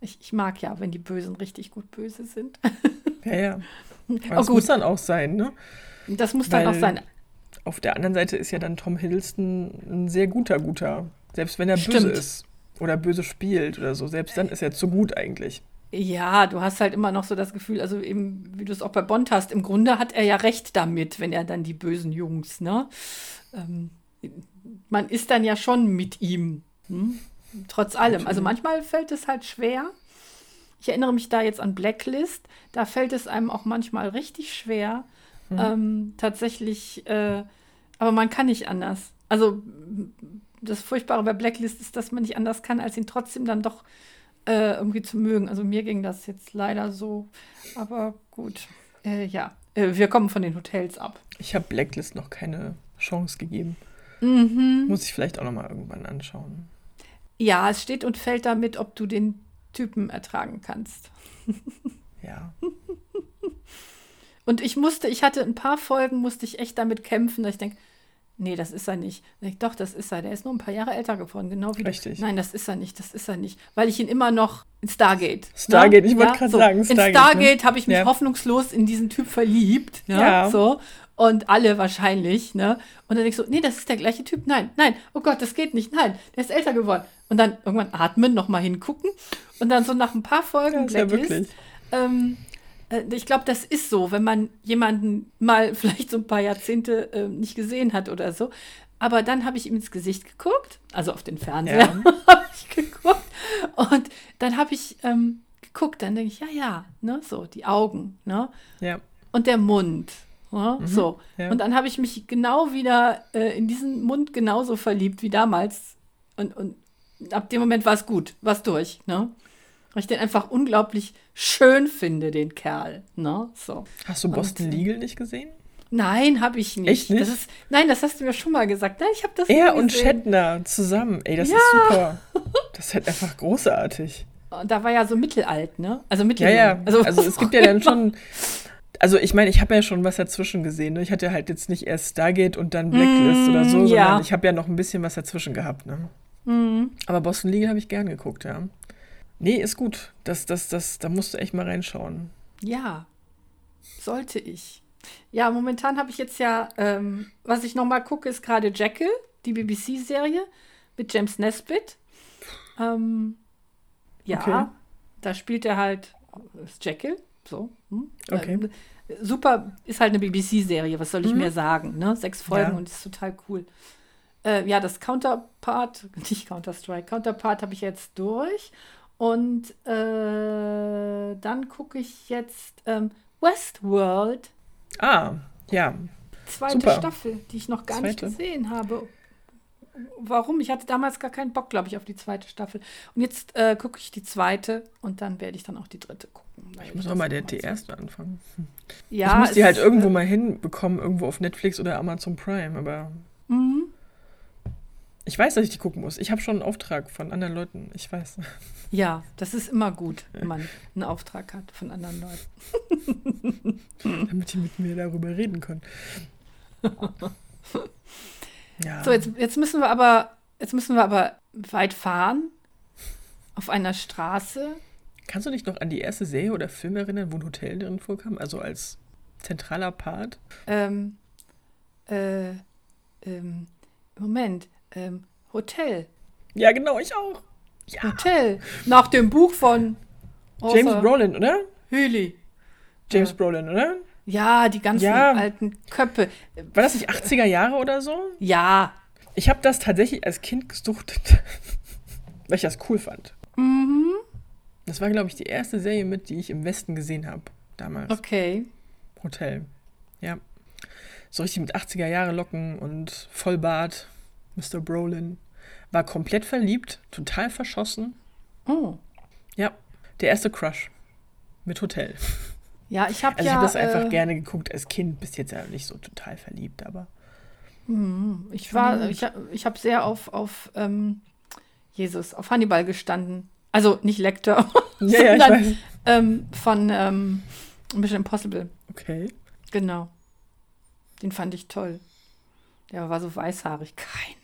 Ich, ich mag ja, wenn die Bösen richtig gut böse sind. Ja, ja. *laughs* Aber Oh, das gut. muss dann auch sein, ne? Das muss dann auch Weil- sein. Auf der anderen Seite ist ja dann Tom Hiddleston ein sehr guter Guter. Selbst wenn er böse Stimmt. ist oder böse spielt oder so. Selbst dann ist er zu gut eigentlich. Ja, du hast halt immer noch so das Gefühl, also eben, wie du es auch bei Bond hast, im Grunde hat er ja recht damit, wenn er dann die bösen Jungs, ne? Ähm, man ist dann ja schon mit ihm. Hm? Trotz allem. Also manchmal fällt es halt schwer. Ich erinnere mich da jetzt an Blacklist. Da fällt es einem auch manchmal richtig schwer. Ähm, tatsächlich, äh, aber man kann nicht anders. Also das Furchtbare bei Blacklist ist, dass man nicht anders kann, als ihn trotzdem dann doch äh, irgendwie zu mögen. Also mir ging das jetzt leider so. Aber gut. Äh, ja, äh, wir kommen von den Hotels ab. Ich habe Blacklist noch keine Chance gegeben. Mhm. Muss ich vielleicht auch noch mal irgendwann anschauen. Ja, es steht und fällt damit, ob du den Typen ertragen kannst. *laughs* Ja. Und ich musste, ich hatte ein paar Folgen, musste ich echt damit kämpfen, dass ich denke, nee, das ist er nicht. Ich doch, das ist er. Der ist nur ein paar Jahre älter geworden, genau wie du. Richtig. Nein, das ist er nicht, das ist er nicht. Weil ich ihn immer noch in Stargate. Stargate, ne? ich wollte gerade sagen, In Stargate, Stargate ne? habe ich mich Ja. hoffnungslos in diesen Typ verliebt. Ja. Ja. So. Und alle wahrscheinlich, ne? Und dann denke ich so, nee, das ist der gleiche Typ. Nein, nein, oh Gott, das geht nicht. Nein, der ist älter geworden. Und dann irgendwann atmen, nochmal hingucken. Und dann so nach ein paar Folgen Ja, ist ja Blacklist, wirklich. ähm, äh, ich glaube, das ist so, wenn man jemanden mal *laughs* vielleicht so ein paar Jahrzehnte äh, nicht gesehen hat oder so. Aber dann habe ich ihm ins Gesicht geguckt, also auf den Fernseher Ja. *laughs* habe ich geguckt. Und dann habe ich ähm, geguckt, dann denke ich, ja, ja, ne, so, die Augen, ne? Ja. Und der Mund. Ne? so. Mhm, ja. Und dann habe ich mich genau wieder äh, in diesen Mund genauso verliebt wie damals. Und, und ab dem Moment war es gut, war es durch, ne? Weil ich den einfach unglaublich schön finde, den Kerl. Ne? So. Hast du Boston Legal nicht gesehen? Nein, habe ich nicht. Echt nicht? Das ist, nein, das hast du mir schon mal gesagt. Nein, ich habe das Er und. Shatner zusammen. Ey, das Ja. ist super. *laughs* Das ist halt einfach großartig. Und Da war ja so mittelalt, ne? Also Ja, mitteljung. ja. Also, es gibt ja dann schon. Also ich meine, ich habe ja schon was dazwischen gesehen. Ne? Ich hatte halt jetzt nicht erst Stargate und dann Blacklist oder so, Mm, ja. sondern ich habe ja noch ein bisschen was dazwischen gehabt. Ne? Mhm. Aber Boston Legal habe ich gern geguckt, ja. Nee, ist gut. Das, das, das, da musst du echt mal reinschauen. Ja, sollte ich. Ja, momentan habe ich jetzt ja, ähm, was ich noch mal gucke, ist gerade Jekyll, die BBC-Serie mit James Nesbitt. Ähm, ja, Okay. da spielt er halt ist Jekyll. So. Hm? Okay. Ähm, super, ist halt eine BBC-Serie, was soll ich mehr sagen? Ne? Sechs Folgen Ja. und ist total cool. Äh, ja, das Counterpart, *laughs* nicht Counter-Strike, Counterpart habe ich jetzt durch. Und äh, dann gucke ich jetzt ähm, Westworld, Ah, ja. zweite Super. Staffel, die ich noch gar nicht Zweite. gesehen habe. Warum? Ich hatte damals gar keinen Bock, glaube ich, auf die zweite Staffel. Und jetzt äh, gucke ich die zweite und dann werde ich dann auch die dritte gucken. Ich muss auch mal der die erste anfangen. Ja, ich muss die halt irgendwo äh, mal hinbekommen, irgendwo auf Netflix oder Amazon Prime, aber. Ich weiß, dass ich die gucken muss. Ich habe schon einen Auftrag von anderen Leuten. Ich weiß. Ja, das ist immer gut, wenn man einen Auftrag hat von anderen Leuten. *laughs* damit die mit mir darüber reden können. *laughs* Ja. So, jetzt, jetzt müssen wir aber, jetzt müssen wir aber weit fahren. Auf einer Straße. Kannst du dich noch an die erste Serie oder Film erinnern, wo ein Hotel drin vorkam? Also als zentraler Part? Ähm, äh, ähm, Moment. Ähm, Hotel. Ja, genau, ich auch. Ja. Hotel. Nach dem Buch von James Arthur Brolin, oder? Healy. James Ja. Brolin, oder? Ja, die ganzen Ja. alten Köpfe. War das nicht 80er Jahre oder so? Ja. Ich habe das tatsächlich als Kind gesuchtet, *laughs* weil ich das cool fand. Mhm. Das war, glaube ich, die erste Serie mit, die ich im Westen gesehen habe damals. Okay. Hotel. Ja. so richtig mit 80er Jahre Locken und Vollbart, Mr. Brolin. War komplett verliebt, total verschossen. Oh. Ja, der erste Crush mit Hotel. Ja, ich habe Also ja. ich habe das einfach äh, gerne geguckt als Kind, bis jetzt ja nicht so total verliebt, aber Mhm. Ich war, ich ich, ich habe sehr auf, auf ähm, Jesus, auf Hannibal gestanden. Also nicht Lecter, *laughs* ja, ja, sondern ähm, von ähm, Mission Impossible. Okay. Genau. Den fand ich toll. Der war so weißhaarig. Keine.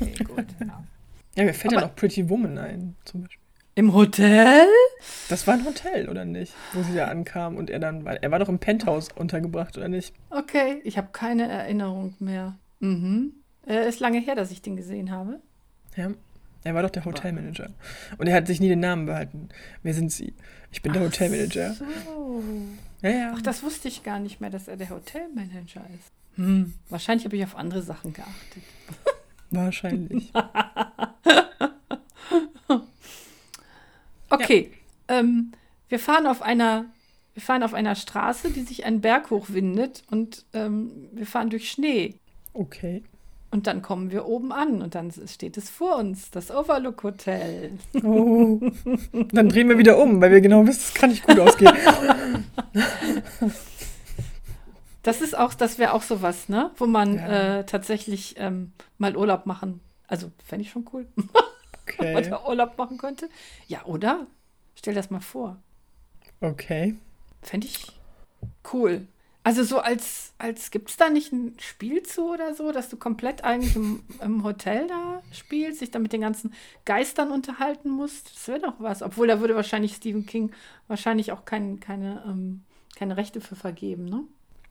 Okay, gut. *laughs* ja. Ja, mir fällt Aber- ja noch Pretty Woman ein, zum Beispiel. Im Hotel? Das war ein Hotel, oder nicht? Wo sie da ankam und er dann war. Er war doch im Penthouse untergebracht, oder nicht? Okay, ich habe keine Erinnerung mehr. Mhm. Äh, ist lange her, dass ich den gesehen habe. Ja. Er war doch der Hotelmanager. Und er hat sich nie den Namen behalten. Wer sind Sie? Ich bin der Hotelmanager. So. Ja, ja. Ach, das wusste ich gar nicht mehr, dass er der Hotelmanager ist. Hm. Wahrscheinlich habe ich auf andere Sachen geachtet. *laughs* Wahrscheinlich. *laughs* Okay, ähm, wir fahren auf einer, wir fahren auf einer Straße, die sich einen Berg hochwindet und ähm, wir fahren durch Schnee. Okay. Und dann kommen wir oben an und dann steht es vor uns, das Overlook Hotel. Oh. Dann drehen wir wieder um, weil wir genau wissen, es kann nicht gut ausgehen. *laughs* Das ist auch, das wäre auch sowas, ne? Wo man Ja. äh, tatsächlich ähm, mal Urlaub machen. Also, fände ich schon cool, wenn *laughs* man Okay. Urlaub machen könnte. Ja, oder? Stell das mal vor. Okay. Fände ich cool. Also so als, als gibt es da nicht ein Spiel zu oder so, dass du komplett eigentlich im, im Hotel da spielst, dich da mit den ganzen Geistern unterhalten musst? Das wäre doch was. Obwohl, da würde wahrscheinlich Stephen King wahrscheinlich auch kein, keine, ähm, keine Rechte für vergeben, ne?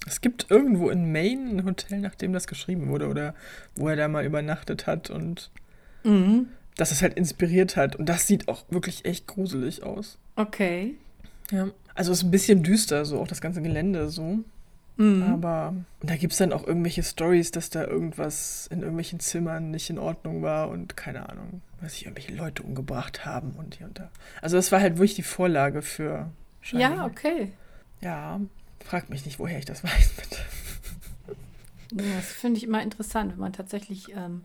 Es gibt irgendwo in Maine ein Hotel, nachdem das geschrieben wurde oder wo er da mal übernachtet hat und Mhm. dass es halt inspiriert hat. Und das sieht auch wirklich echt gruselig aus. Okay. Ja. Also es ist ein bisschen düster, so auch das ganze Gelände so. Mhm. Aber da gibt es dann auch irgendwelche Stories, dass da irgendwas in irgendwelchen Zimmern nicht in Ordnung war und keine Ahnung, was sich irgendwelche Leute umgebracht haben und hier und da. Also das war halt wirklich die Vorlage für ja, Shining. okay. Ja, frag mich nicht, woher ich das weiß, bitte. Ja, das finde ich immer interessant, wenn man tatsächlich ähm,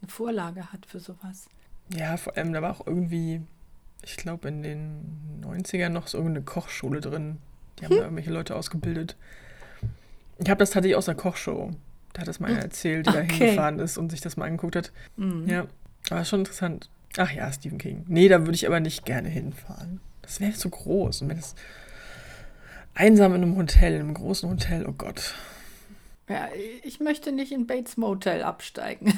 eine Vorlage hat für sowas. Ja, vor allem, da war auch irgendwie, ich glaube, in den 90ern noch so irgendeine Kochschule drin. Die haben da irgendwelche Leute ausgebildet. Ich habe das tatsächlich aus der Kochshow. Da hat das mal einer erzählt, da Okay. hingefahren ist und sich das mal angeguckt hat. Mhm. Ja, aber schon interessant. Ach ja, Stephen King. Nee, da würde ich aber nicht gerne hinfahren. Das wäre zu groß. Und wenn es einsam in einem Hotel, in einem großen Hotel, oh Gott. Ja, ich möchte nicht in Bates Motel absteigen.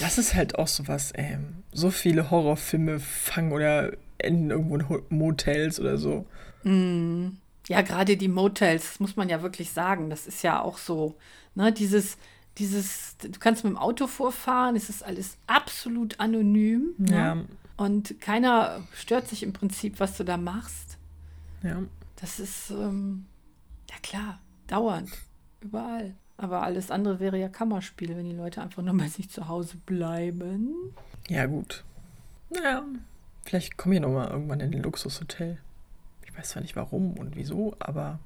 Das ist halt auch sowas, ey. So viele Horrorfilme fangen oder enden irgendwo in Ho- Motels oder so. Mm. Ja, gerade die Motels, das muss man ja wirklich sagen. Das ist ja auch so, ne, dieses, dieses, du kannst mit dem Auto vorfahren, es ist alles absolut anonym. Ne? Ja, Und keiner stört sich im Prinzip, was du da machst. ja. Das ist, ähm, ja klar, dauernd, überall. Aber alles andere wäre ja Kammerspiel, wenn die Leute einfach nur bei sich zu Hause bleiben. Ja, gut. Naja, vielleicht komme ich nochmal irgendwann in ein Luxushotel. Ich weiß zwar nicht warum und wieso, aber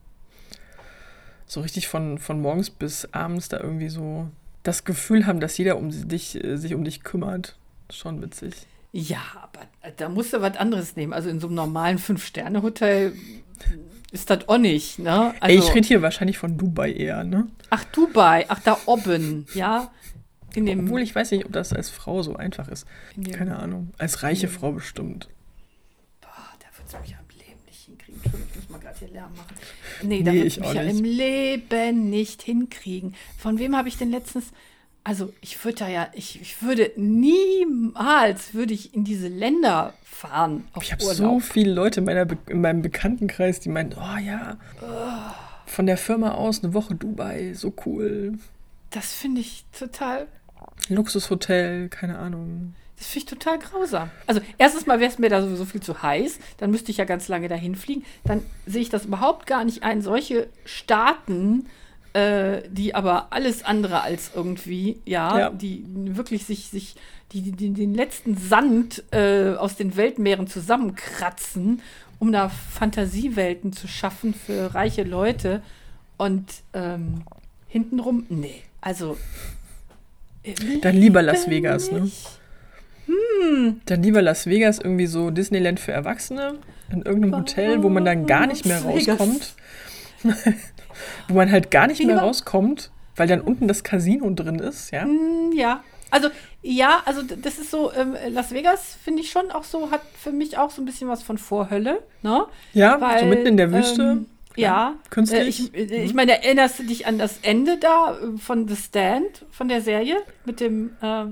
so richtig von, von morgens bis abends da irgendwie so das Gefühl haben, dass jeder um dich, äh, sich um dich kümmert. Schon witzig. Ja, aber da musst du was anderes nehmen. Also in so einem normalen Fünf-Sterne-Hotel ist das auch nicht, ne? Ey, Also, ich rede hier wahrscheinlich von Dubai eher, ne? ach, Dubai, ach, da oben, ja? In dem, Obwohl ich weiß nicht, ob das als Frau so einfach ist. Keine Ahnung. Als reiche Frau bestimmt. Boah, da wird es mich am Leben nicht hinkriegen. Ich muss mal gerade hier Lärm machen. Nee, da Nee, wird ich es mich ja im Leben nicht hinkriegen. Von wem habe ich denn letztens. Also, ich würde da ja, ich, ich würde niemals, würde ich in diese Länder fahren. Ich habe so viele Leute in, meiner Be in meinem Bekanntenkreis, die meinen, oh ja, von der Firma aus eine Woche Dubai, so cool. Das finde ich total Luxushotel, keine Ahnung. Das finde ich total grausam. Also erstens mal wäre es mir da sowieso viel zu heiß. Dann müsste ich ja ganz lange dahin fliegen. Dann sehe ich das überhaupt gar nicht ein. Solche Staaten, äh, die aber alles andere als irgendwie, ja, Ja. die wirklich sich, sich die, die, den letzten Sand äh, aus den Weltmeeren zusammenkratzen um da Fantasiewelten zu schaffen für reiche Leute. Und ähm, hintenrum, nee, also. Dann lieber Las Vegas, ne? Hm. Dann lieber Las Vegas, irgendwie so Disneyland für Erwachsene, in irgendeinem Hotel, wo man dann gar nicht mehr rauskommt. *laughs* wo man halt gar nicht mehr rauskommt, weil dann unten das Casino drin ist, ja? Hm, ja. Also, ja, also das ist so, ähm, Las Vegas finde ich schon auch so, hat für mich auch so ein bisschen was von Vorhölle, ne? Ja, weil, so mitten in der Wüste. Ähm, ja, künstlich. Äh, ich, äh, ich meine, erinnerst du dich an das Ende da äh, von The Stand, von der Serie? Mit dem, äh,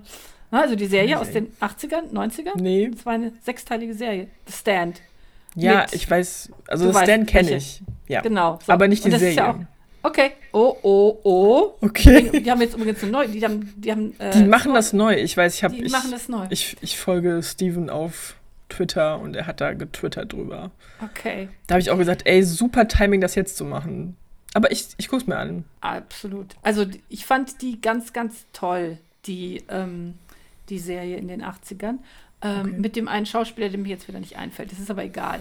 also die Serie aus den 80ern, 90ern? Nee. Das war eine sechsteilige Serie. The Stand. Ja, ich weiß, also The Stand kenne ich. Ja. Genau. So. Aber nicht die Serie. Ja okay. Oh, oh, oh. Okay. Die, die haben jetzt übrigens eine neue. Die, haben, die, haben, äh, die machen das neu. Ich weiß, ich habe. Die ich, machen das neu. Ich, ich folge Steven auf Twitter und er hat da getwittert drüber. Okay. Da habe ich auch gesagt, ey, super Timing, das jetzt zu machen. Aber ich, ich gucke es mir an. Absolut. Also ich fand die ganz, ganz toll, die, ähm, die Serie in den 80ern. Ähm, okay. Mit dem einen Schauspieler, der mir jetzt wieder nicht einfällt. Das ist aber egal.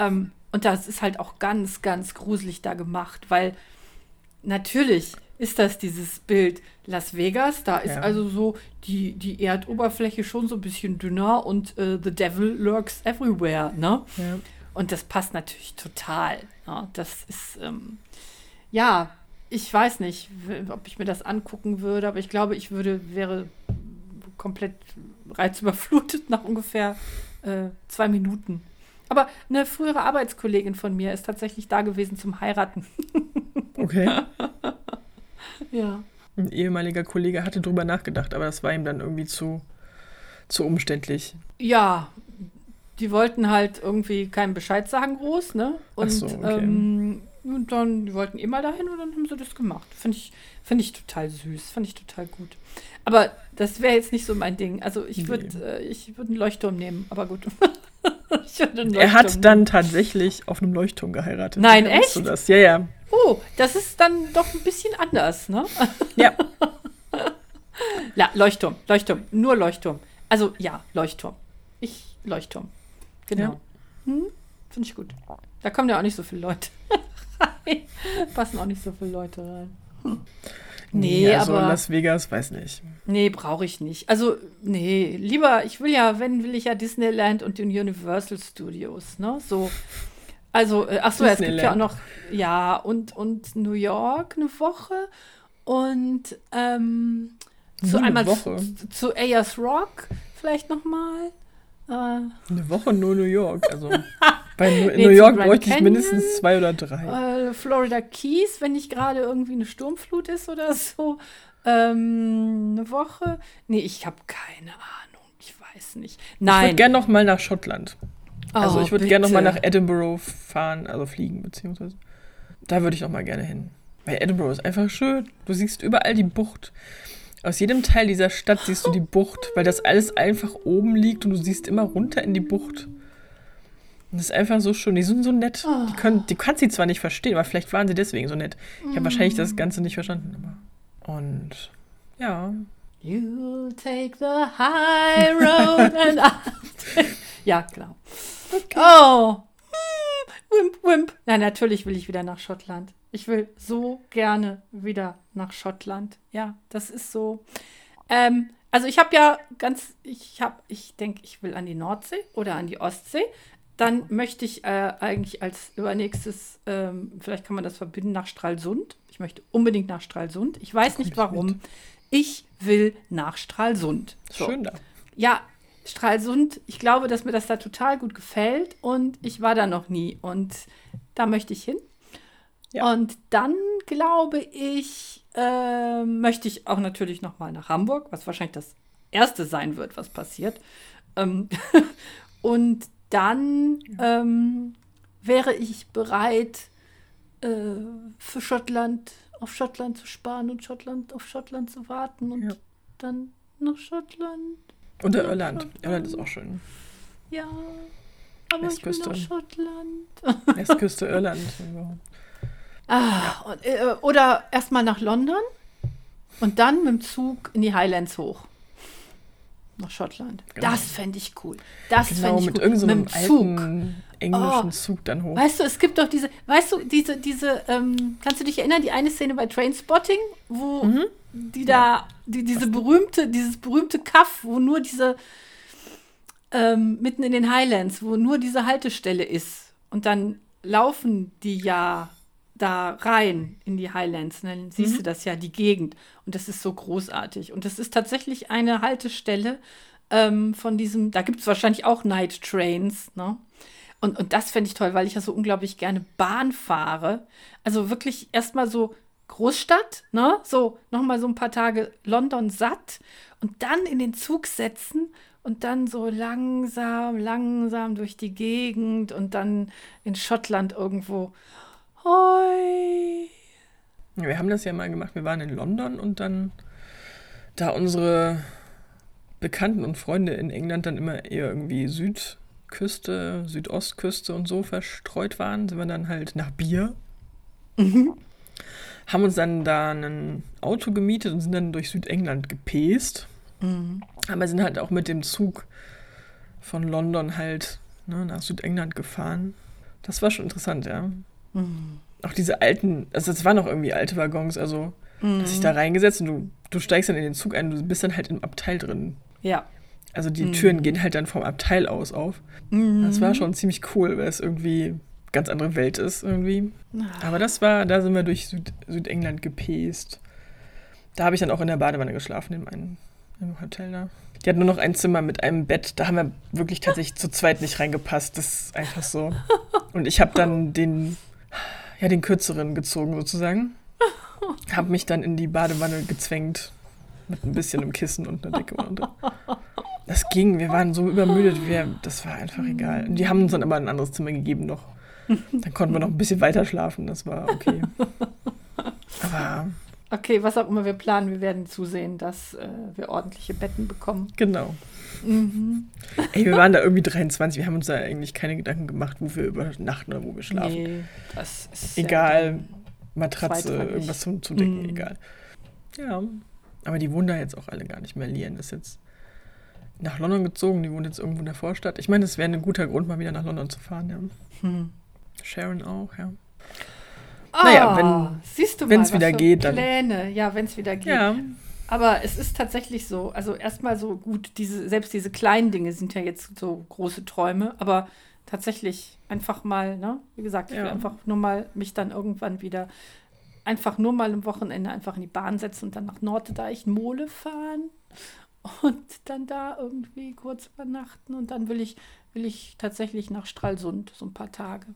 Ähm, und das ist halt auch ganz, ganz gruselig da gemacht, weil natürlich ist das dieses Bild Las Vegas. Da ist ja. also so die, die Erdoberfläche schon so ein bisschen dünner und äh, The Devil lurks everywhere. Ne? Ja. Und das passt natürlich total. Ne? Das ist, ähm, ja, ich weiß nicht, ob ich mir das angucken würde, aber ich glaube, ich würde, wäre komplett reizüberflutet *laughs* nach ungefähr äh, zwei Minuten. Aber eine frühere Arbeitskollegin von mir ist tatsächlich da gewesen zum Heiraten. *laughs* Okay. Ja. Ein ehemaliger Kollege hatte drüber nachgedacht, aber das war ihm dann irgendwie zu, zu umständlich. Ja, die wollten halt irgendwie keinen Bescheid sagen groß, ne? Und, so, okay. ähm, und dann, die wollten immer dahin und dann haben sie das gemacht. Finde ich, find ich total süß, fand ich total gut. Aber das wäre jetzt nicht so mein Ding. Also ich würde nee. äh, ich würd einen Leuchtturm nehmen, aber gut. *laughs* *laughs* er hat dann tatsächlich auf einem Leuchtturm geheiratet. Nein, echt? Du das? Ja, ja. Oh, das ist dann doch ein bisschen anders, ne? Ja. *laughs* ja, Leuchtturm, Leuchtturm, nur Leuchtturm. Also ja, Leuchtturm. Ich, Leuchtturm. Genau. Ja. Hm? Finde ich gut. Da kommen ja auch nicht so viele Leute *laughs* rein. Passen auch nicht so viele Leute rein. Hm. Nee, nee also aber. Las Vegas, weiß nicht. Nee, brauche ich nicht. Also, nee, lieber, ich will ja, wenn, will ich ja Disneyland und den Universal Studios, ne? So. Also, äh, ach so, es gibt ja auch noch, ja, und, und New York eine Woche und ähm, zu eine einmal Woche. zu, zu Ayers Rock vielleicht noch mal. Äh, eine Woche nur New York, also *laughs* bei New, nee, New York bräuchte ich mindestens zwei oder drei. Äh, Florida Keys, wenn nicht gerade irgendwie eine Sturmflut ist oder so. Ähm, eine Woche? Nee, ich habe keine Ahnung. Ich weiß nicht. Nein. Ich würde gerne noch mal nach Schottland. Also oh, ich würde gerne noch mal nach Edinburgh fahren, also fliegen beziehungsweise. Da würde ich noch mal gerne hin. Weil Edinburgh ist einfach schön. Du siehst überall die Bucht. Aus jedem Teil dieser Stadt siehst du die Bucht, weil das alles einfach oben liegt und du siehst immer runter in die Bucht. Das ist einfach so schön. Die sind so nett. Oh. Die können, du kannst sie zwar nicht verstehen, aber vielleicht waren sie deswegen so nett. Ich habe mm. wahrscheinlich das Ganze nicht verstanden. Und ja. You take the high road and *laughs* I *laughs* Ja, klar. Okay. Oh. Wimp, wimp. Na, natürlich will ich wieder nach Schottland. Ich will so gerne wieder nach Schottland. Ja, das ist so. Ähm, also ich habe ja ganz, ich habe, ich denke, ich will an die Nordsee oder an die Ostsee. Dann möchte ich äh, eigentlich als übernächstes, ähm, vielleicht kann man das verbinden, nach Stralsund. Ich möchte unbedingt nach Stralsund. Ich weiß nicht warum. Mit. Ich will nach Stralsund. So. Schön da. Ja, Stralsund, ich glaube, dass mir das da total gut gefällt und ich war da noch nie und da möchte ich hin. Ja. Und dann glaube ich, äh, möchte ich auch natürlich noch mal nach Hamburg, was wahrscheinlich das erste sein wird, was passiert. Ähm *laughs* und dann ähm, wäre ich bereit, äh, für Schottland, auf Schottland zu sparen und Schottland auf Schottland zu warten und ja. dann nach Schottland. Und der Irland. Irland ist auch schön. Ja, aber Westküste. ich nach Schottland. *laughs* Westküste Irland. ah, und, äh, oder erstmal nach London und dann mit dem Zug in die Highlands hoch. Nach Schottland. Genau. Das fände ich cool. Das genau, fände ich mit cool. Irgendeinem mit dem Zug. englischen Oh. Zug dann hoch. Weißt du, es gibt doch diese, weißt du, diese, diese, ähm, kannst du dich erinnern, die eine Szene bei Trainspotting, wo Mhm. die da, die, diese berühmte, dieses berühmte Kaff, wo nur diese, ähm, mitten in den Highlands, wo nur diese Haltestelle ist. Und dann laufen die ja da rein in die Highlands. Und dann siehst du das ja, die Gegend. Und das ist so großartig. Und das ist tatsächlich eine Haltestelle ähm, von diesem, da gibt es wahrscheinlich auch Night Trains, ne? Und, und das fände ich toll, weil ich ja so unglaublich gerne Bahn fahre. Also wirklich erstmal so Großstadt, ne? So nochmal so ein paar Tage London satt und dann in den Zug setzen und dann so langsam, langsam durch die Gegend und dann in Schottland irgendwo. Hoi. Wir haben das ja mal gemacht. Wir waren in London und dann, da unsere Bekannten und Freunde in England dann immer eher irgendwie Südküste, Südostküste und so verstreut waren, sind wir dann halt nach Bier. Haben uns dann da ein Auto gemietet und sind dann durch Südengland gepäst. Aber sind halt auch mit dem Zug von London halt ne, nach Südengland gefahren. Das war schon interessant, ja. Auch diese alten, also es waren noch irgendwie alte Waggons, also dass ich da reingesetzt und du, du steigst dann in den Zug ein, du bist dann halt im Abteil drin. Ja. Also die Türen gehen halt dann vom Abteil aus auf. Das war schon ziemlich cool, weil es irgendwie ganz andere Welt ist irgendwie. Aber das war, da sind wir durch Süd, Südengland gepäst. Da habe ich dann auch in der Badewanne geschlafen, in meinem im Hotel da. Die hat nur noch ein Zimmer mit einem Bett. Da haben wir wirklich tatsächlich zu zweit nicht reingepasst. Das ist einfach so. *laughs* Und ich habe dann den, ja, den kürzeren gezogen sozusagen. *laughs* Habe mich dann in die Badewanne gezwängt. Mit ein bisschen im Kissen und einer Decke unten drin. Das ging, wir waren so übermüdet, wir, das war einfach egal. Und die haben uns dann aber ein anderes Zimmer gegeben noch. Dann konnten wir noch ein bisschen weiter schlafen, das war okay. Aber Okay, was auch immer wir planen, wir werden zusehen, dass äh, wir ordentliche Betten bekommen. genau. Mhm. Ey, wir waren da irgendwie 23, wir haben uns da eigentlich keine Gedanken gemacht, wo wir übernachten oder wo wir schlafen. Nee, das ist Egal, Matratze, zweitrangig. irgendwas zum Zudecken, Mhm. egal. Ja, aber die wohnen da jetzt auch alle gar nicht mehr. Lian ist jetzt nach London gezogen, die wohnt jetzt irgendwo in der Vorstadt. Ich meine, das wäre ein guter Grund, mal wieder nach London zu fahren, ja. Hm. Sharon auch, ja. Ah, Naja, wenn- was wieder geht, dann- Pläne, ja, wenn es wieder geht. Ja, Aber es ist tatsächlich so, also erstmal so gut, diese, selbst diese kleinen Dinge sind ja jetzt so große Träume, aber tatsächlich einfach mal, ne, wie gesagt, ich will Ja. einfach nur mal mich dann irgendwann wieder einfach nur mal am Wochenende einfach in die Bahn setzen und dann nach Norddeich Mole fahren und dann da irgendwie kurz übernachten und dann will ich, will ich tatsächlich nach Stralsund so ein paar Tage.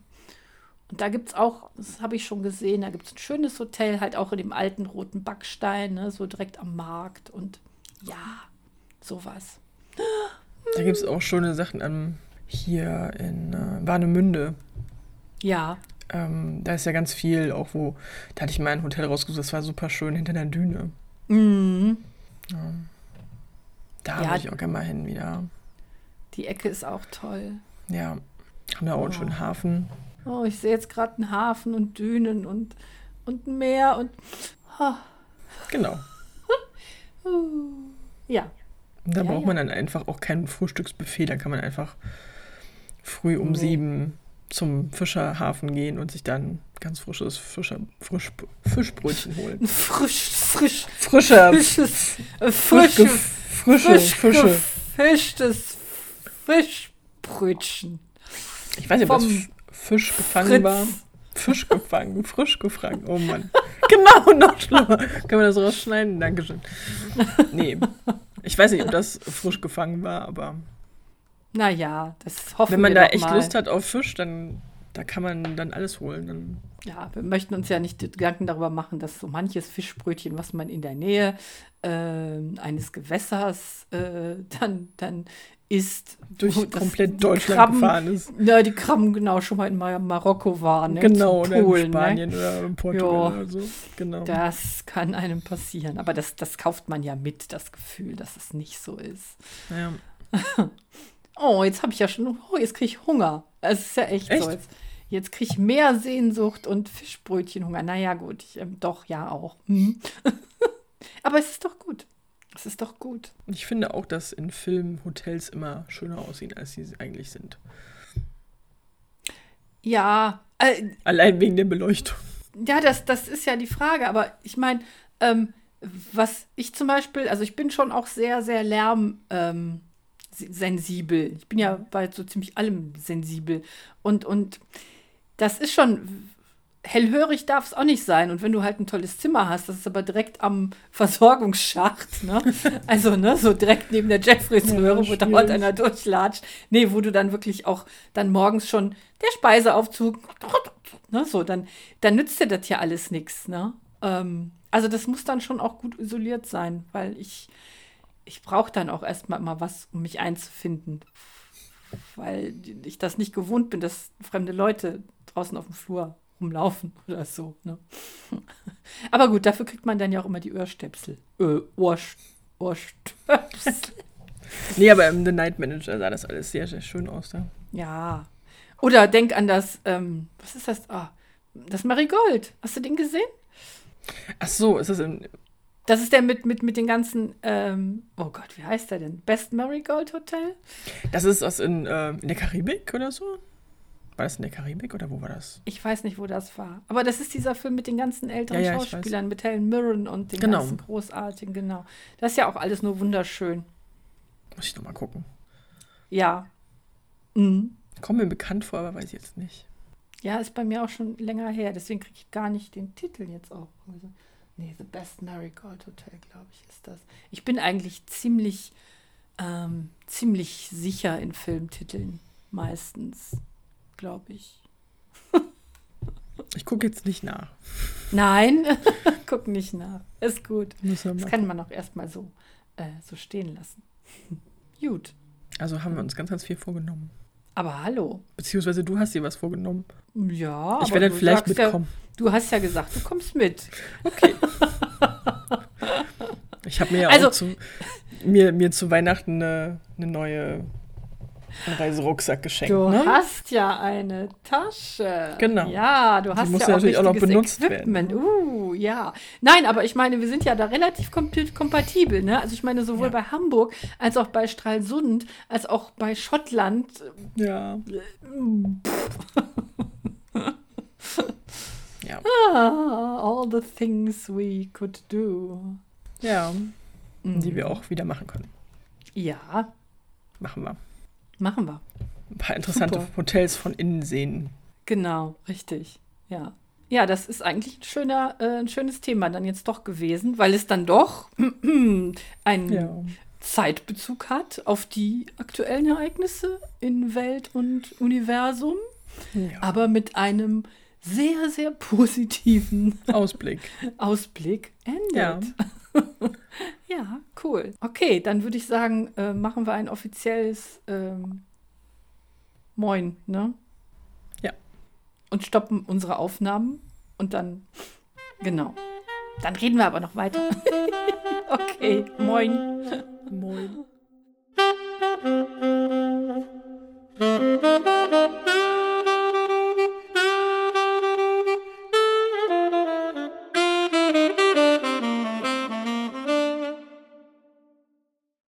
Und da gibt es auch, das habe ich schon gesehen, da gibt es ein schönes Hotel, halt auch in dem alten roten Backstein, ne, so direkt am Markt und ja, sowas. da gibt es auch schöne Sachen am, hier in äh, Warnemünde. Ja, Ähm, da ist ja ganz viel, auch wo, da hatte ich mal ein Hotel rausgesucht, das war super schön hinter der Düne. mhm. Da Ja. würde ich auch gerne mal hin wieder. die Ecke ist auch toll. Ja, haben da auch einen Oh. schönen Hafen. Oh, ich sehe jetzt gerade einen Hafen und Dünen und, und ein Meer und ah, Genau. *laughs* ja, Und da Ja, braucht ja. man dann einfach auch kein Frühstücksbuffet. Da kann man einfach früh um Nee. sieben zum Fischerhafen gehen und sich dann ganz frisches Fischer, Frisch, Fischbrötchen *laughs* holen. ein frisch, frisch, Frischer, frisches, äh, frisch, frische, frische frisch gefischtes Fischbrötchen. Ich weiß nicht, F- Fisch gefangen Fritz. war. Fisch gefangen, frisch gefangen. Oh Mann. *laughs* Genau, noch schlimmer. Können wir das rausschneiden? Dankeschön. Nee. Ich weiß nicht, ob das frisch gefangen war, aber Naja, das hoffen wenn man wir da echt mal. Lust hat auf Fisch, dann da kann man dann alles holen. Dann Ja, wir möchten uns ja nicht Gedanken darüber machen, dass so manches Fischbrötchen, was man in der Nähe ähm, eines Gewässers äh, dann, dann isst, durch komplett Deutschland Krabben, gefahren ist. Ja, die Krabben genau schon mal in Mar Marokko waren. Ne? Genau, Zu oder in Polen, Spanien oder in Portugal Ja. oder so. Genau. Ne? Das kann einem passieren. Aber das, das kauft man ja mit, das Gefühl, dass es nicht so ist. Ja. *laughs* Oh, jetzt habe ich ja schon, oh, jetzt kriege ich Hunger. Es ist ja echt, Echt? so. Jetzt, jetzt kriege ich mehr Sehnsucht und Fischbrötchenhunger. Naja, gut, ich, ähm, doch, ja auch. Hm. *laughs* Aber es ist doch gut. Es ist doch gut. Ich finde auch, dass in Filmen Hotels immer schöner aussehen, als sie eigentlich sind. Ja, äh, Allein wegen der Beleuchtung. ja, das, das ist ja die Frage. Aber ich meine, ähm, was ich zum Beispiel, also ich bin schon auch sehr, sehr lärm. Ähm. Ich bin ja bei so ziemlich allem sensibel. Und, und das ist schon, hellhörig darf es auch nicht sein. Und wenn du halt ein tolles Zimmer hast, das ist aber direkt am Versorgungsschacht, ne? *laughs* Also, ne, so direkt neben der Jeffreys-Röhre, Ja, wo dauernd einer durchlatscht. Nee, wo du dann wirklich auch dann morgens schon der Speiseaufzug, ne, so, dann, dann nützt dir das ja alles nichts, ne? Ähm, also das muss dann schon auch gut isoliert sein, weil ich, ich brauche dann auch erstmal mal was, um mich einzufinden. Weil ich das nicht gewohnt bin, dass fremde Leute draußen auf dem Flur rumlaufen *laughs* oder so. Ne? *laughs* Aber gut, dafür kriegt man dann ja auch immer die Ohrstöpsel. Äh, Ohrst Ohrstöpsel. *laughs* Nee, aber im The Night Manager sah das alles sehr, sehr schön aus da. ja. Oder denk an das, ähm, was ist das? Ah, das Marigold. Hast du den gesehen? Ach so, ist das im. Das ist der mit, mit, mit den ganzen, ähm, oh Gott, wie heißt der denn? Best Marigold Hotel? Das ist was in, äh, in der Karibik oder so? War das in der Karibik oder wo war das? Ich weiß nicht, wo das war. Aber das ist dieser Film mit den ganzen älteren Ja, ja, Schauspielern, mit Helen Mirren und den Genau. ganzen großartigen, genau. Das ist ja auch alles nur wunderschön. Muss ich nochmal gucken. Ja. Mhm. Kommt mir bekannt vor, aber weiß ich jetzt nicht. Ja, ist bei mir auch schon länger her. Deswegen kriege ich gar nicht den Titel jetzt auch. Also, nee, The Best Marigold Hotel, glaube ich, ist das. Ich bin eigentlich ziemlich, ähm, ziemlich sicher in Filmtiteln. Meistens, glaube ich. Ich gucke jetzt nicht nach. Nein, *laughs* guck nicht nach. Ist gut. Das kann man auch erstmal so, äh, so stehen lassen. *laughs* Gut. Also haben wir uns ganz, ganz viel vorgenommen. Aber hallo. Beziehungsweise du hast dir was vorgenommen. Ja. ich werde dann vielleicht mitkommen. Ja, du hast ja gesagt, du kommst mit. *laughs* Ich habe mir ja Also- auch zu, mir, mir zu Weihnachten eine, eine neue einen Reiserucksack geschenkt. Du ne? hast ja eine Tasche. Genau. Ja, du hast muss ja ja auch natürlich auch noch benutzt Equipment. werden, Uh, ja. Nein, aber ich meine, wir sind ja da relativ komp- kompatibel. Ne? Also ich meine, sowohl Ja. bei Hamburg als auch bei Stralsund, als auch bei Schottland. Ja. *laughs* ja. Ah, all the things we could do. Ja. Mhm. Die wir auch wieder machen können. Ja, Machen wir. Machen wir. Ein paar interessante Super. Hotels von innen sehen. Genau, richtig. Ja. Ja, das ist eigentlich ein, schöner, äh, ein schönes Thema dann jetzt doch gewesen, weil es dann doch *clears throat* einen Ja. Zeitbezug hat auf die aktuellen Ereignisse in Welt und Universum, ja. aber mit einem sehr, sehr positiven Ausblick. *laughs* Ausblick Ja. *laughs* Ja, cool. Okay, dann würde ich sagen, äh, machen wir ein offizielles ähm, Moin, ne? Ja. Und stoppen unsere Aufnahmen und dann, genau. Dann reden wir aber noch weiter. *laughs* okay, moin. Moin. *laughs*